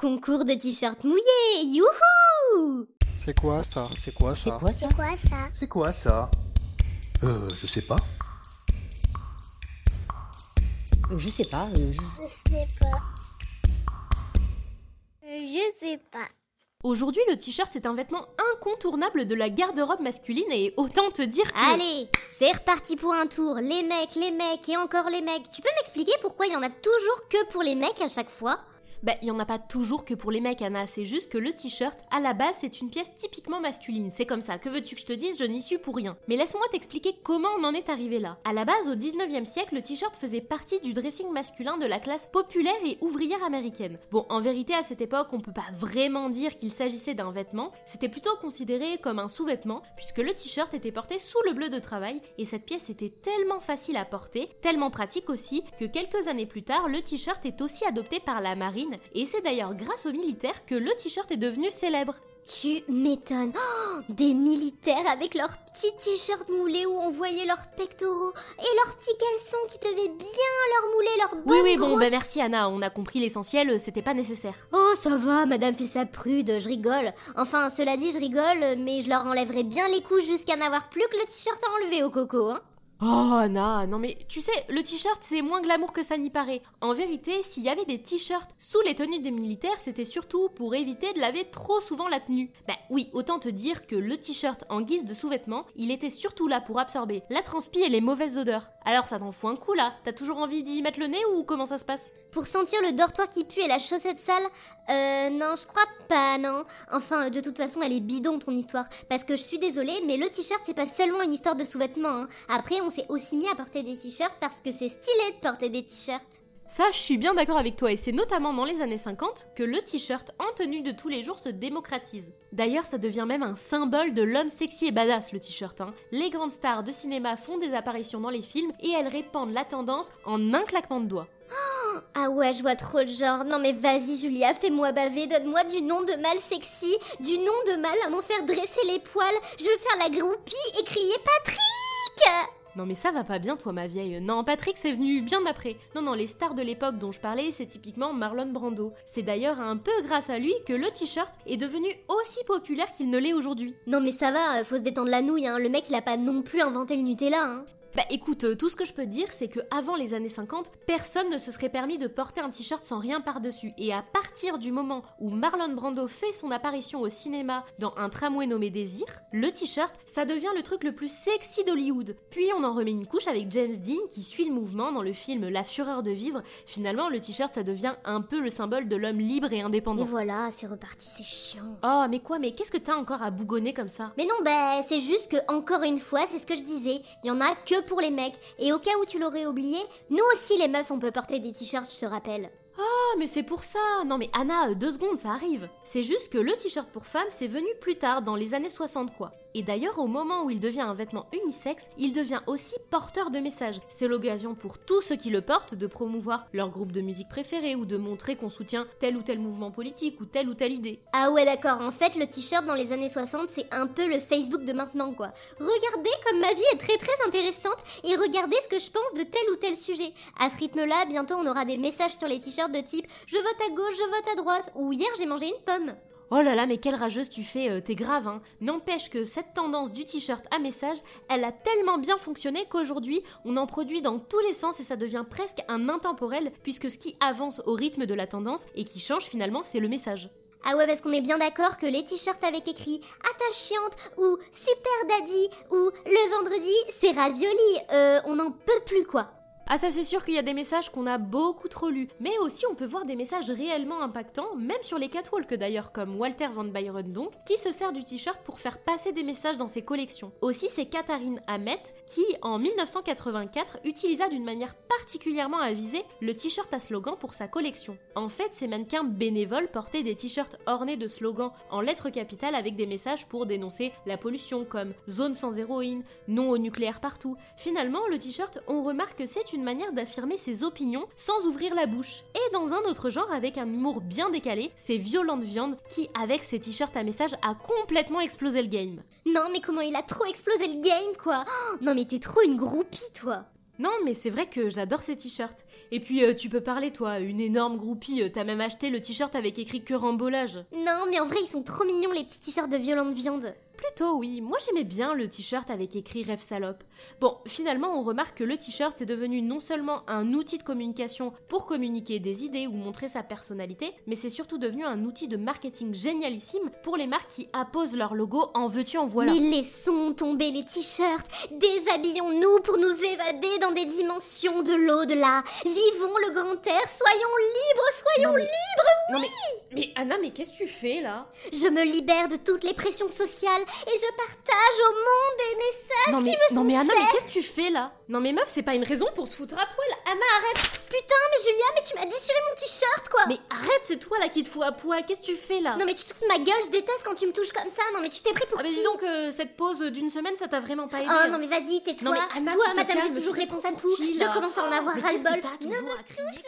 Concours de t-shirts mouillés, youhou C'est quoi ça? C'est quoi ça? C'est quoi ça? C'est quoi ça? Euh, je sais pas. Euh, Je sais pas. euh, je- Je sais pas. Euh, Je sais pas. Aujourd'hui, le t-shirt c'est un vêtement incontournable de la garde-robe masculine et autant te dire que... Allez, c'est reparti pour un tour. Les mecs, les mecs et encore les mecs. Tu peux m'expliquer pourquoi il y en a toujours que pour les mecs à chaque fois? Bah, il y en a pas toujours que pour les mecs, Anna. C'est juste que le t-shirt, à la base, c'est une pièce typiquement masculine. C'est comme ça. Que veux-tu que je te dise? Je n'y suis pour rien. Mais laisse-moi t'expliquer comment on en est arrivé là. À la base, au 19e siècle, le t-shirt faisait partie du dressing masculin de la classe populaire et ouvrière américaine. Bon, en vérité, à cette époque, on peut pas vraiment dire qu'il s'agissait d'un vêtement. C'était plutôt considéré comme un sous-vêtement, puisque le t-shirt était porté sous le bleu de travail, et cette pièce était tellement facile à porter, tellement pratique aussi, que quelques années plus tard, le t-shirt est aussi adopté par la marine et c'est d'ailleurs grâce aux militaires que le t-shirt est devenu célèbre. Tu m'étonnes. Oh, des militaires avec leurs petits t-shirts moulés où on voyait leurs pectoraux et leurs petits caleçons qui devaient bien leur mouler leurs bonnes Oui, oui, bon, bah merci Anna, on a compris l'essentiel, c'était pas nécessaire. Oh, ça va, madame fait sa prude, je rigole. Enfin, cela dit, je rigole, mais je leur enlèverai bien les couches jusqu'à n'avoir plus que le t-shirt à enlever au coco, hein. Oh Anna, non mais tu sais, le t-shirt c'est moins glamour que ça n'y paraît. En vérité, s'il y avait des t-shirts sous les tenues des militaires, c'était surtout pour éviter de laver trop souvent la tenue. Bah oui, autant te dire que le t-shirt en guise de sous-vêtement, il était surtout là pour absorber la transpi et les mauvaises odeurs. Alors ça t'en fout un coup là T'as toujours envie d'y mettre le nez ou comment ça se passe? Pour sentir le dortoir qui pue et la chaussette sale Euh, non, je crois pas, non. Enfin, de toute façon, elle est bidon ton histoire. Parce que je suis désolée, mais le t-shirt, c'est pas seulement une histoire de sous-vêtements. hein. Après, on s'est aussi mis à porter des t-shirts parce que c'est stylé de porter des t-shirts. Ça, je suis bien d'accord avec toi, et c'est notamment dans les années 50 que le t-shirt en tenue de tous les jours se démocratise. D'ailleurs, ça devient même un symbole de l'homme sexy et badass, le t-shirt. hein. Les grandes stars de cinéma font des apparitions dans les films et elles répandent la tendance en un claquement de doigts. Ah ouais, je vois trop le genre. Non mais vas-y Julia, fais-moi baver, donne-moi du nom de mal sexy, du nom de mal à m'en faire dresser les poils. Je veux faire la groupie et crier Patrick Non mais ça va pas bien toi ma vieille. Non, Patrick c'est venu bien après. Non non, les stars de l'époque dont je parlais, c'est typiquement Marlon Brando. C'est d'ailleurs un peu grâce à lui que le t-shirt est devenu aussi populaire qu'il ne l'est aujourd'hui. Non mais ça va, faut se détendre la nouille, hein. Le mec il a pas non plus inventé le Nutella, hein. Bah écoute, euh, tout ce que je peux te dire, c'est que avant les années 50, personne ne se serait permis de porter un t-shirt sans rien par-dessus. Et à partir du moment où Marlon Brando fait son apparition au cinéma dans un tramway nommé Désir, le t-shirt, ça devient le truc le plus sexy d'Hollywood. Puis on en remet une couche avec James Dean qui suit le mouvement dans le film La Fureur de vivre. Finalement, le t-shirt, ça devient un peu le symbole de l'homme libre et Et indépendant. voilà, c'est reparti, c'est chiant. Oh, mais quoi, mais qu'est-ce que t'as encore à bougonner comme ça? Mais non, bah c'est juste que, encore une fois, c'est ce que je disais, il y en a que pour les mecs. Et au cas où tu l'aurais oublié, nous aussi les meufs on peut porter des t-shirts, je te rappelle. Ah, mais c'est pour ça Non mais Anna, euh, deux secondes, ça arrive C'est juste que le t-shirt pour femme, c'est venu plus tard, dans les années 60 quoi. Et d'ailleurs, au moment où il devient un vêtement unisexe, il devient aussi porteur de messages. C'est l'occasion pour tous ceux qui le portent de promouvoir leur groupe de musique préféré ou de montrer qu'on soutient tel ou tel mouvement politique ou telle ou telle idée. Ah ouais d'accord, en fait le t-shirt dans les années 60 c'est un peu le Facebook de maintenant quoi. Regardez comme ma vie est très très intéressante et regardez ce que je pense de tel ou tel sujet. À ce rythme là, bientôt on aura des messages sur les t-shirts de type je vote à gauche, je vote à droite ou hier j'ai mangé une pomme. Oh là là, mais quelle rageuse tu fais, euh, t'es grave, hein. N'empêche que cette tendance du t-shirt à message, elle a tellement bien fonctionné qu'aujourd'hui, on en produit dans tous les sens et ça devient presque un intemporel, puisque ce qui avance au rythme de la tendance et qui change finalement, c'est le message. Ah ouais parce qu'on est bien d'accord que les t-shirts avec écrit attachante ou super daddy ou le vendredi c'est ravioli, euh, on n'en peut plus quoi. Ah ça c'est sûr qu'il y a des messages qu'on a beaucoup trop lus, mais aussi on peut voir des messages réellement impactants, même sur les catwalks d'ailleurs, comme Walter Van Byron donc, qui se sert du t-shirt pour faire passer des messages dans ses collections. Aussi c'est Katharine Hamet qui, en 1984, utilisa d'une manière particulièrement avisée le t-shirt à slogan pour sa collection. En fait, ces mannequins bénévoles portaient des t-shirts ornés de slogans en lettres capitales avec des messages pour dénoncer la pollution comme zone sans héroïne, non au nucléaire partout. Finalement, le t-shirt, on remarque que c'est une manière d'affirmer ses opinions sans ouvrir la bouche. Et dans un autre genre, avec un humour bien décalé, c'est Violente Viande qui, avec ses t-shirts à message, a complètement explosé le game. Non mais comment il a trop explosé le game quoi? Oh, non mais t'es trop une groupie toi. Non, mais c'est vrai que j'adore ces t-shirts. Et puis, euh, tu peux parler, toi, une énorme groupie. euh, T'as même acheté le t-shirt avec écrit que rembolage. Non, mais en vrai, ils sont trop mignons les petits t-shirts de violente viande. Plutôt, oui. Moi, j'aimais bien le t-shirt avec écrit rêve salope. Bon, finalement, on remarque que le t-shirt, c'est devenu non seulement un outil de communication pour communiquer des idées ou montrer sa personnalité, mais c'est surtout devenu un outil de marketing génialissime pour les marques qui apposent leur logo en veux-tu, en voilà. Mais laissons tomber les t-shirts, déshabillons-nous pour nous évader dans des dimensions de l'au-delà. Vivons le grand air, soyons libres, soyons Non, mais- libres. Non mais, mais Anna, mais qu'est-ce que tu fais là? Je me libère de toutes les pressions sociales et je partage au monde des messages Non mais, qui me non sont mais Anna, chers. mais qu'est-ce que tu fais là? Non mais meuf, c'est pas une raison pour se foutre à poil. Anna, arrête Putain, mais Julia, mais tu m'as déchiré mon t-shirt, quoi. Mais arrête, c'est toi là qui te fous à poil. Qu'est-ce que tu fais là? Non mais tu te fous de ma gueule, je déteste quand tu me touches comme ça. Non mais tu t'es pris pour Ah mais qui dis donc, euh, cette pause d'une semaine, ça t'a vraiment pas aidé. Oh hein. non mais vas-y, tais-toi. Non, mais Anna, Toi, madame, j'ai toujours réponse à tout. qui, Je commence à en avoir Mais ras-le-bol. Ne me à crier